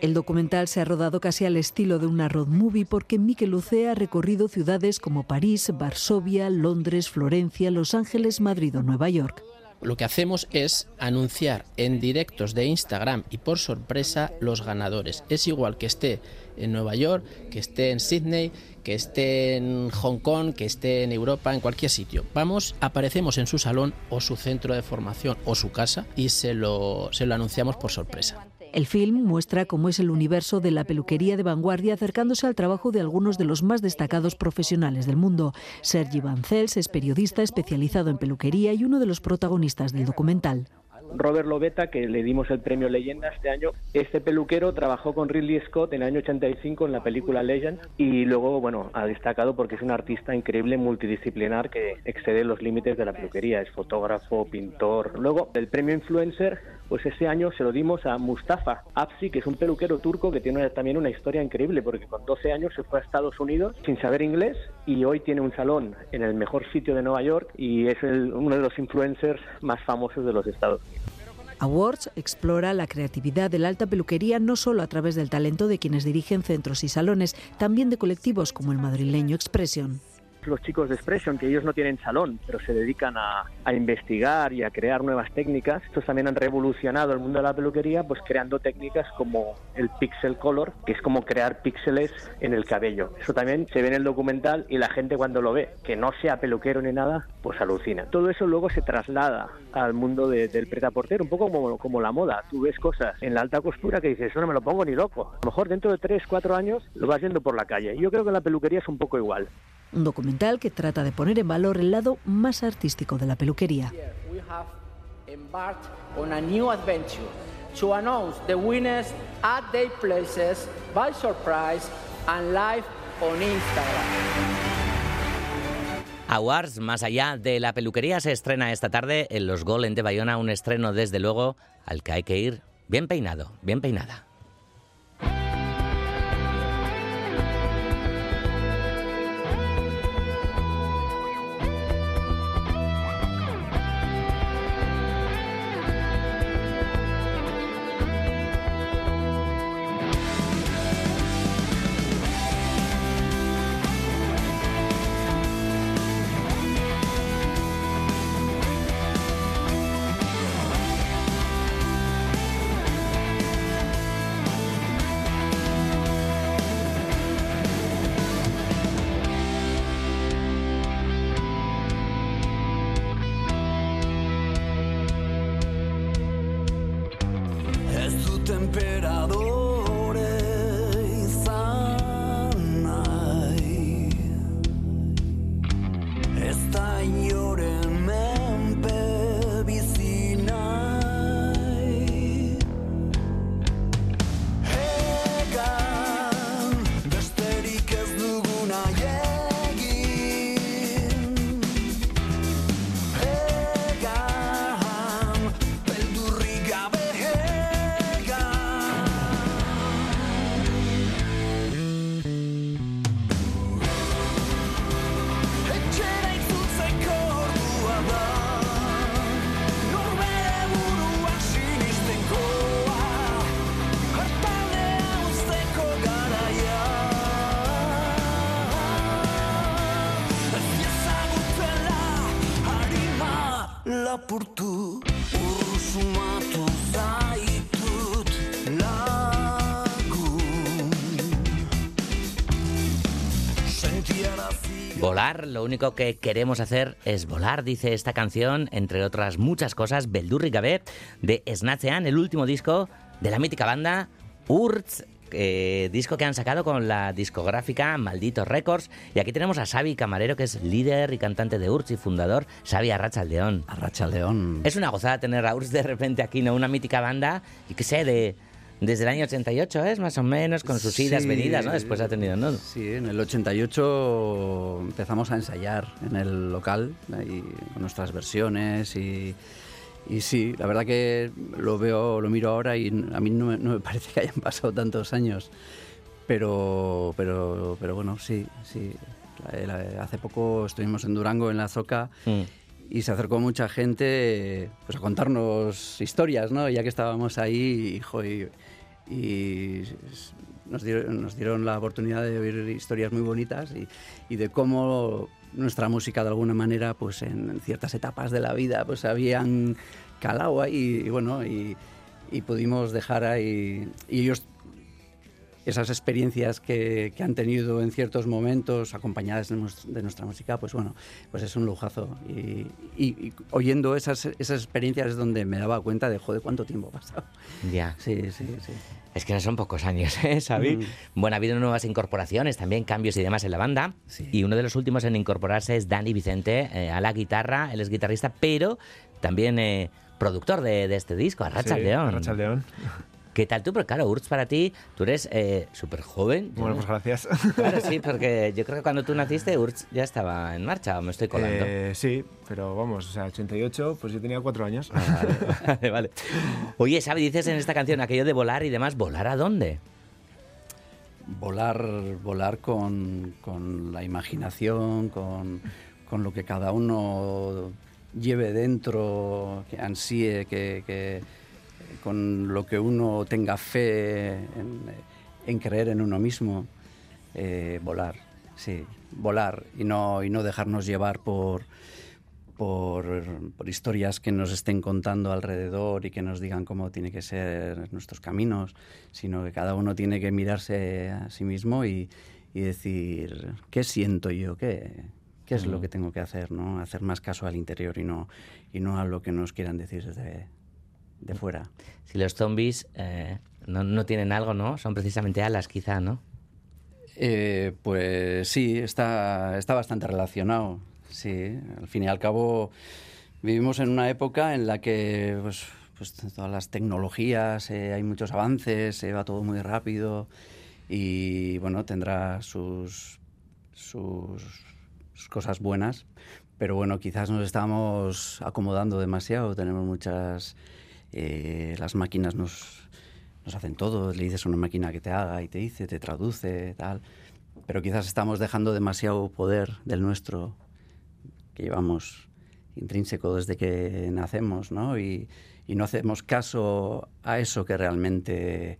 El documental se ha rodado casi al estilo de una road movie porque Miquel Lucea ha recorrido ciudades como París, Varsovia, Londres, Florencia, Los Ángeles, Madrid o Nueva York. Lo que hacemos es anunciar en directos de Instagram y por sorpresa los ganadores. Es igual que esté en Nueva York, que esté en Sydney, que esté en Hong Kong, que esté en Europa, en cualquier sitio. Vamos, aparecemos en su salón o su centro de formación o su casa y se lo, se lo anunciamos por sorpresa. El film muestra cómo es el universo de la peluquería de vanguardia acercándose al trabajo de algunos de los más destacados profesionales del mundo. Sergi Bancels es periodista especializado en peluquería y uno de los protagonistas del documental. Robert Lobeta, que le dimos el premio Leyenda este año. Este peluquero trabajó con Ridley Scott en el año 85 en la película Legend y luego, bueno, ha destacado porque es un artista increíble multidisciplinar que excede los límites de la peluquería. Es fotógrafo, pintor. Luego, el premio Influencer, pues ese año se lo dimos a Mustafa Apsi, que es un peluquero turco que tiene también una historia increíble porque con 12 años se fue a Estados Unidos sin saber inglés y hoy tiene un salón en el mejor sitio de Nueva York y es uno de los influencers más famosos de los Estados Unidos. Awards explora la creatividad de la alta peluquería no solo a través del talento de quienes dirigen centros y salones, también de colectivos como el madrileño Expression los chicos de Expression, que ellos no tienen salón, pero se dedican a, investigar y a crear nuevas técnicas. Estos también han revolucionado el mundo de la peluquería, pues creando técnicas como el pixel color, que es como crear píxeles en el cabello. Eso también se ve en el documental y la gente cuando lo ve, que no sea peluquero ni nada, pues alucina. Todo eso luego se traslada al mundo del pretaportero, un poco como, como la moda. Tú ves cosas en la alta costura que dices, eso no me lo pongo ni loco. A lo mejor dentro de 3, 4 años lo vas viendo por la calle. Yo creo que la peluquería es un poco igual un documental que trata de poner en valor el lado más artístico de la peluquería. Awards, más allá de la peluquería, se estrena esta tarde en los Golden de Bayona, un estreno desde luego al que hay que ir bien peinado, bien peinada. Volar, lo único que queremos hacer es volar, dice esta canción, entre otras muchas cosas, Beldurri Gabe, de Snatzean, el último disco de la mítica banda Urz, eh, disco que han sacado con la discográfica Malditos Records. Y aquí tenemos a Xavi Camarero, que es líder y cantante de Urz y fundador, Xavi Arrachaldeón. Arrachaldeón. Es una gozada tener a Urz de repente aquí, ¿no? Una mítica banda, y que sé, de... Desde el año 88 es más o menos, con sus idas, Sí, venidas, ¿no? Después ha tenido, ¿no? Sí, en el 88 empezamos a ensayar en el local ahí, con nuestras versiones y, y sí, la verdad que lo veo, lo miro ahora y a mí no me, no me parece que hayan pasado tantos años, pero, pero, pero bueno, sí, sí. La- hace poco estuvimos en Durango, en la Zoca, y se acercó mucha gente pues, a contarnos historias, ¿no? Ya que estábamos ahí, y, jo, y- y nos dieron, nos dieron la oportunidad de oír historias muy bonitas y, y de cómo nuestra música de alguna manera pues en ciertas etapas de la vida pues habían calado ahí y bueno y, y pudimos dejar ahí y ellos esas experiencias que, que han tenido en ciertos momentos acompañadas de, nues- de nuestra música, pues bueno, pues es un lujazo. Y, y- y oyendo esas, esas experiencias es donde me daba cuenta de, joder, cuánto tiempo ha pasado. Ya. Sí, sí, sí. Es que no son pocos años, ¿eh, Xavi? Mm. Bueno, ha habido nuevas incorporaciones, también cambios y demás en la banda. Y uno de los últimos en incorporarse es Dani Vicente eh, a la guitarra. Él es guitarrista, pero también eh, productor de, de este disco, Arracha Sí, León. Arratsaldeon. ¿Qué tal tú? Porque claro, Urz para ti, tú eres eh, súper joven. Bueno, pues gracias. Claro, sí, porque yo creo que cuando tú naciste, Urz ya estaba en marcha, o me estoy colando. Eh, sí, pero vamos, o sea, 88, pues yo tenía cuatro años. Vale, vale. Oye, Xavi, dices en esta canción aquello de volar y demás, ¿volar a dónde? volar, volar con, con la imaginación, con, con lo que cada uno lleve dentro, que ansíe, que, que- con lo que uno tenga fe en, en creer en uno mismo. Eh, volar, sí, volar y no, y no dejarnos llevar por, por, por historias que nos estén contando alrededor y que nos digan cómo tiene que ser nuestros caminos, sino que cada uno tiene que mirarse a sí mismo y, y decir, ¿qué siento yo? ¿Qué, qué es lo que tengo que hacer? ¿no? Hacer más caso al interior y no, y no a lo que nos quieran decir desde de fuera. Si los zombies eh, no, no tienen algo, ¿no? Son precisamente alas, quizá, ¿no? Eh, pues sí, está, está bastante relacionado. Sí, al fin y al cabo vivimos en una época en la que pues, pues, todas las tecnologías, eh, hay muchos avances, se va todo muy rápido y bueno, tendrá sus, sus, sus cosas buenas, pero bueno, quizás nos estamos acomodando demasiado, tenemos muchas... eh, las máquinas nos, nos hacen todo, le dices a una máquina que te haga y te dice, te traduce, tal. Pero quizás estamos dejando demasiado poder del nuestro que llevamos intrínseco desde que nacemos, ¿no? Y, no hacemos caso a eso que realmente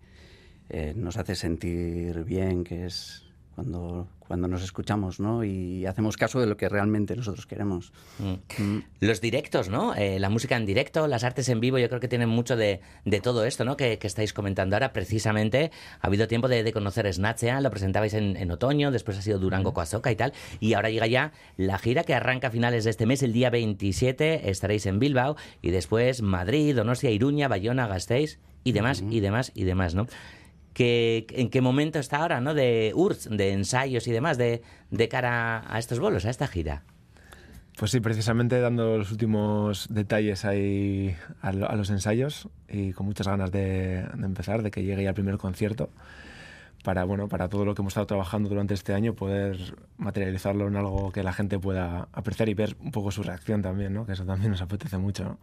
eh, nos hace sentir bien, que es cuando, cuando nos escuchamos, ¿no? Y hacemos caso de lo que realmente nosotros queremos. Mm. Los directos, ¿no? Eh, la música en directo, las artes en vivo, yo creo que tienen mucho de, de todo esto, ¿no? Que, que estáis comentando ahora. Precisamente ha habido tiempo de, de conocer Snatchea, lo presentabais en, en otoño, después ha sido Durango Coazoca y tal. Y ahora llega ya la gira que arranca a finales de este mes, el día 27, estaréis en Bilbao y después Madrid, Donostia, Iruña, Bayona, Gasteiz y demás, y demás, y demás, ¿no? Que, en qué momento está ahora, ¿no? De URSS, de ensayos y demás, de, de cara a estos bolos, a esta gira. Pues sí, precisamente dando los últimos detalles ahí a, a los ensayos y con muchas ganas de, de empezar, de que llegue ya el primer concierto para bueno para todo lo que hemos estado trabajando durante este año poder materializarlo en algo que la gente pueda apreciar y ver un poco su reacción también, ¿no? Que eso también nos apetece mucho, ¿no?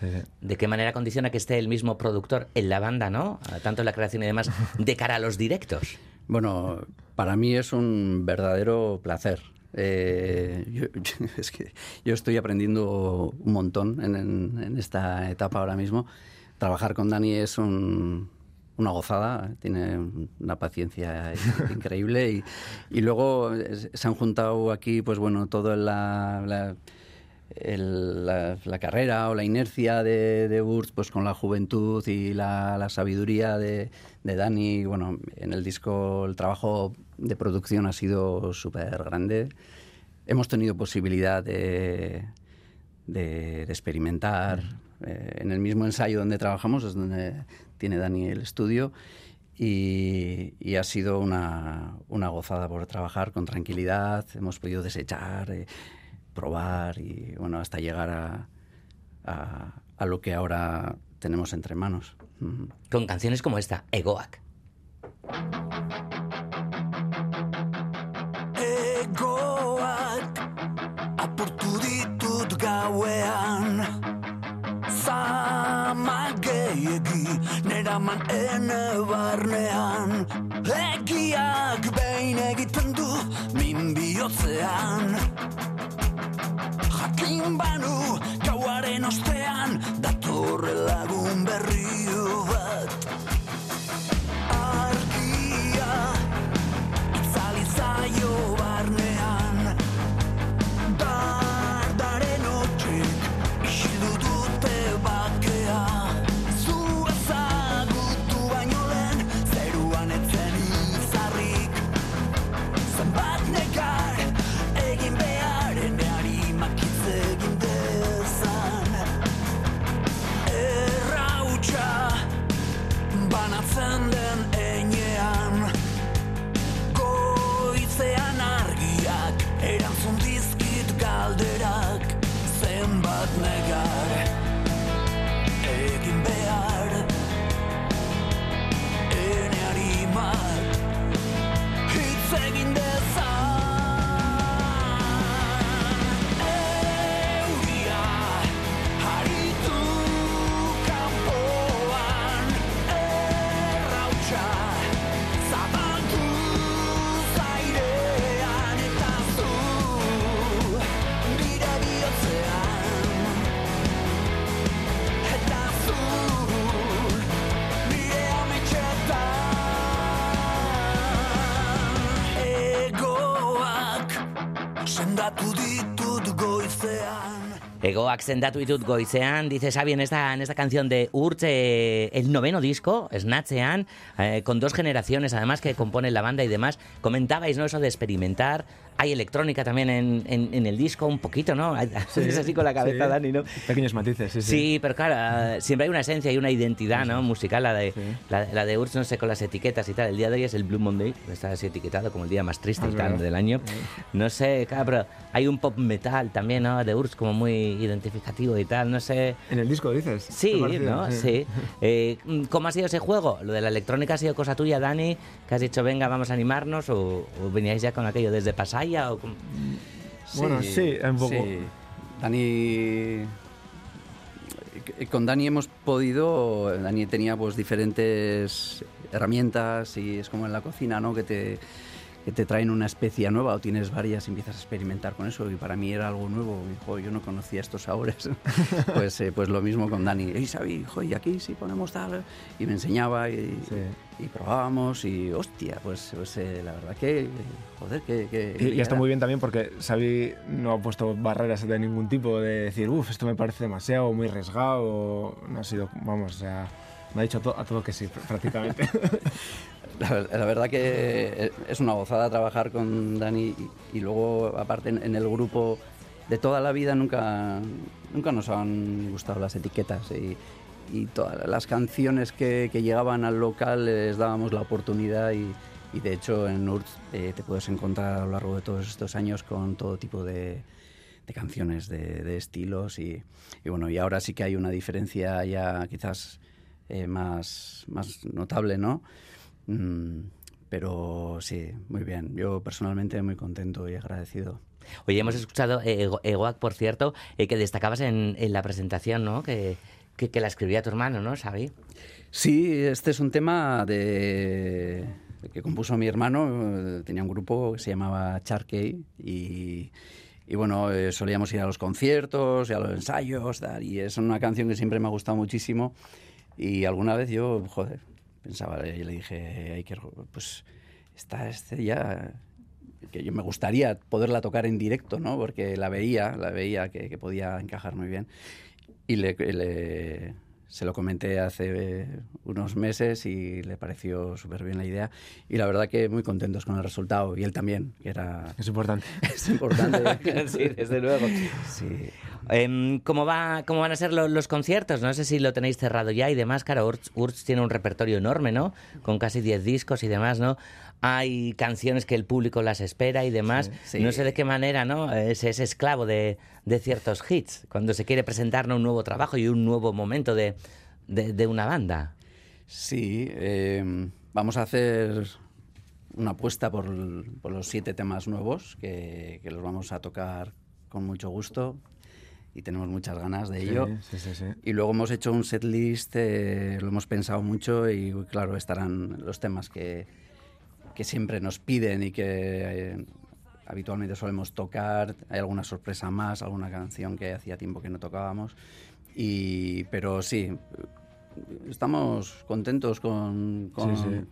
Sí, sí. ¿De qué manera condiciona que esté el mismo productor en la banda, ¿no? Tanto en la creación y demás, de cara a los directos. Bueno, para mí es un verdadero placer. Eh, yo, es que yo estoy aprendiendo un montón en, en- en esta etapa ahora mismo. Trabajar con Dani es un- una gozada, tiene una paciencia increíble y, y luego se han juntado aquí, pues bueno, todo la, la- el- la, la carrera o la inercia de, de Urs pues con la juventud y la, la sabiduría de, de Dani. Bueno, en el disco el trabajo de producción ha sido súper grande. Hemos tenido posibilidad de, de- de experimentar. Eh, en el mismo ensayo donde trabajamos es donde tiene Dani el estudio y, y ha sido una, una gozada por trabajar con tranquilidad. Hemos podido desechar, eh, probar y bueno, hasta llegar a, a- a lo que ahora tenemos entre manos. Con canciones como esta, Egoak. Egoak apurtu ditut gauean Zama gehiegi neraman ene barnean Egiak behin egiten du min bihotzean Jakin banu gauaren ostean datorre lagun berri Egoak sendatu ditut goizean, dice Xavi en esta, en esta canción de Urch, eh, el noveno disco, Snatchean, eh, con dos generaciones además que componen la banda y demás. Comentabais, ¿no? Eso de experimentar. Hay electrónica también en, en- en el disco, un poquito, ¿no? es así con la cabeza, Sí. Dani, ¿no? Pequeños matices, sí, sí. Sí, pero claro, eh, siempre hay una esencia y una identidad ¿no? musical. La de, la, la de Urch, no sé, con las etiquetas y tal. El día de hoy es el Blue Monday, está así etiquetado como el día más triste Ah, y tal del año. No sé, claro, pero hay un pop metal también, ¿no? De Urch como muy identificativo y tal, no sé. En el disco dices. Sí, ¿no? sí. Sí. Eh, ¿Cómo ha sido ese juego? ¿Lo de la electrónica ha sido cosa tuya, Dani? ¿Que has dicho, venga, vamos a animarnos? ¿O, o veníais ya con aquello desde Pasaya? O cómo? Bueno, sí, un poco. sí. Dani. Con Dani hemos podido. Dani tenía pues diferentes herramientas y es como en la cocina, ¿no? Que te, que te traen una especia nueva o tienes varias y empiezas a experimentar con eso. Y para mí era algo nuevo. Hijo, yo no conocía estos sabores. pues, eh, pues lo mismo con Dani. Y Xavi, hijo, y aquí sí ponemos tal. Y me enseñaba y, y probábamos y hostia, pues, pues, eh, la verdad que, joder, que... que Y, y está muy bien también porque Xavi no ha puesto barreras de ningún tipo de decir, uff, esto me parece demasiado, muy arriesgado, no ha sido, vamos, o sea, me ha dicho a, to- a todo que sí, pr- prácticamente. La, la verdad que es una gozada trabajar con Dani y, y luego aparte en, en el grupo de toda la vida nunca, nunca nos han gustado las etiquetas y, y todas las canciones que, que llegaban al local les dábamos la oportunidad y, y de hecho en URT eh, te puedes encontrar a lo largo de todos estos años con todo tipo de, de canciones, de, de estilos y, y bueno, y ahora sí que hay una diferencia ya quizás eh, más, más notable, ¿no? Mm, pero sí, muy bien. Yo personalmente muy contento y agradecido. Oye, hemos escuchado eh, Ego- Egoac, por cierto, eh, que destacabas en, en la presentación, ¿no? Que, que, que la escribía tu hermano, ¿no, Xavi? Sí, este es un tema de que compuso mi hermano. eh, Tenía un grupo que se llamaba Charkey y, y bueno, eh, solíamos ir a los conciertos y a los ensayos tal, y es una canción que siempre me ha gustado muchísimo y alguna vez yo, joder, pensaba, y le dije, hay que, pues está este ya que yo me gustaría poderla tocar en directo, ¿no? Porque la veía, la veía que, podía encajar muy bien. Y le- se lo comenté hace unos meses y le pareció súper bien la idea. Y la verdad que muy contentos con el resultado. Y él también, que era... Es importante. Es importante. sí, desde luego. Sí. Em, ¿cómo, va, ¿Cómo van a ser lo- los conciertos? No sé si lo tenéis cerrado ya y demás. Claro, Urts, Urts tiene un repertorio enorme, ¿no? Con casi 10 discos y demás, ¿no? Hay canciones que el público las espera y demás. Sí, sí. No sé de qué manera, ¿no? Es, es esclavo de, de ciertos hits. Cuando se quiere presentar ¿no? un nuevo trabajo y un nuevo momento de, de- de una banda. Sí, eh, vamos a hacer una apuesta por, por los siete temas nuevos que, que los vamos a tocar con mucho gusto y tenemos muchas ganas de ello. sí, sí, sí. Y luego hemos hecho un setlist, eh, lo hemos pensado mucho y claro, estarán los temas que, que siempre nos piden y que eh, habitualmente solemos tocar. Hay alguna sorpresa más, alguna canción que hacía tiempo que no tocábamos. Y, pero sí, estamos contentos con, con, Sí, sí.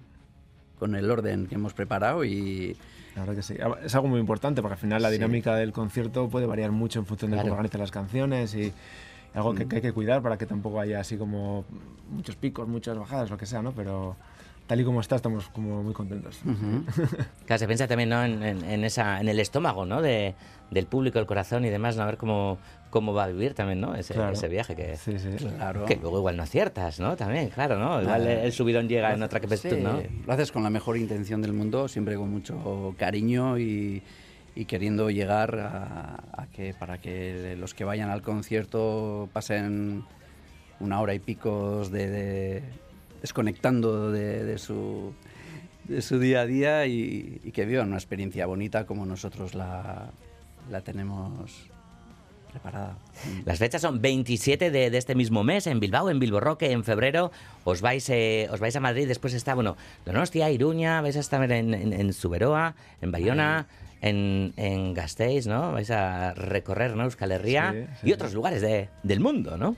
con el orden que hemos preparado y... La verdad que sí. Es algo muy importante porque al final la Sí. dinámica del concierto puede variar mucho en función de Claro. cómo organizan las canciones y algo que, que hay que cuidar para que tampoco haya así como muchos picos, muchas bajadas, lo que sea, ¿no? Pero tal y como está estamos como muy contentos. Claro, se piensa también ¿no? en, en- en esa, en el estómago ¿no? de, del público, el corazón y demás, ¿no? a ver cómo, cómo va a vivir también ¿no? ese, Claro. ese viaje. Que, Sí, sí. Claro. que luego igual no aciertas, ¿no? También, claro, ¿no? Igual Ah, el subidón llega en otra que Sí, ¿no? Lo haces con la mejor intención del mundo, siempre con mucho cariño y, y queriendo llegar a, a que para que los que vayan al concierto pasen una hora y pico de, de- desconectando de, de su de su día a día y, y que vivan una experiencia bonita como nosotros la, la tenemos preparada. Las fechas son 27 de, de este mismo mes en Bilbao, en Bilbo Roque, en febrero os vais, eh, os vais a Madrid, después está, bueno, Donostia, Iruña, vais a estar en, en, en Zuberoa, en Bayona, en, en Gasteiz, ¿no? Vais a recorrer, ¿no? Euskal Herria Sí, sí, y otros lugares de- del mundo, ¿no?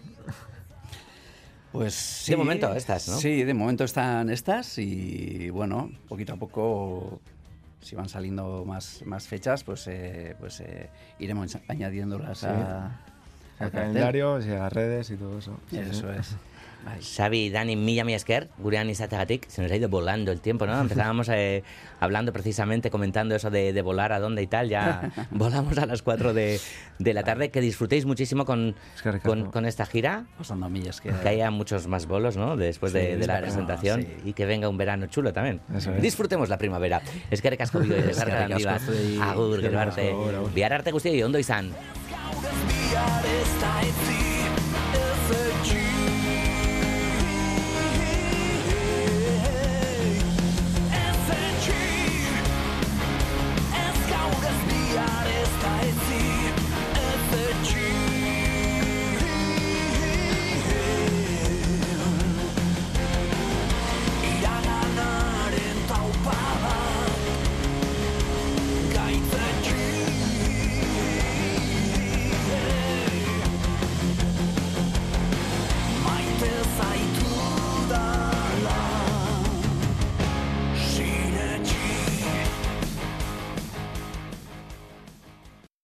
Pues sí. De momento estas, ¿no? Sí, de momento están estas y bueno, poquito a poco, si van saliendo más, más fechas, pues, eh, pues eh, iremos añadiéndolas Sí. a, Al calendario, y a las redes y todo eso. Sí, Eso sí. es. Xavi, Dani, Milla, mi esker, gurean izategatik, se nos ha ido volando el tiempo, ¿no? Empezábamos eh, hablando precisamente, comentando eso de, de volar a dónde y tal, ya volamos a las 4 de, de la tarde, que disfrutéis muchísimo con, con, con esta gira, Pasando millas que... que haya muchos más bolos, ¿no? Después de, Sí, de la esperemos, presentación sí. y que venga un verano chulo también. Es. Disfrutemos la primavera. Es que asko bio, es zuei. Agur, gero arte. Agur, agur. Bihar arte guztioi, ondo izan.